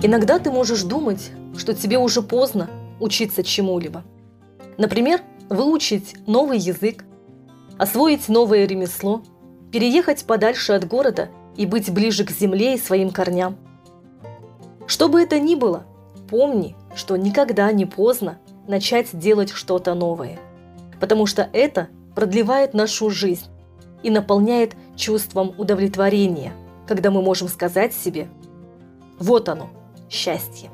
Иногда ты можешь думать, что тебе уже поздно учиться чему-либо. Например, выучить новый язык, освоить новое ремесло, переехать подальше от города и быть ближе к земле и своим корням. Что бы это ни было, помни, что никогда не поздно начать делать что-то новое, потому что это продлевает нашу жизнь и наполняет чувством удовлетворения, когда мы можем сказать себе «Вот оно, счастья.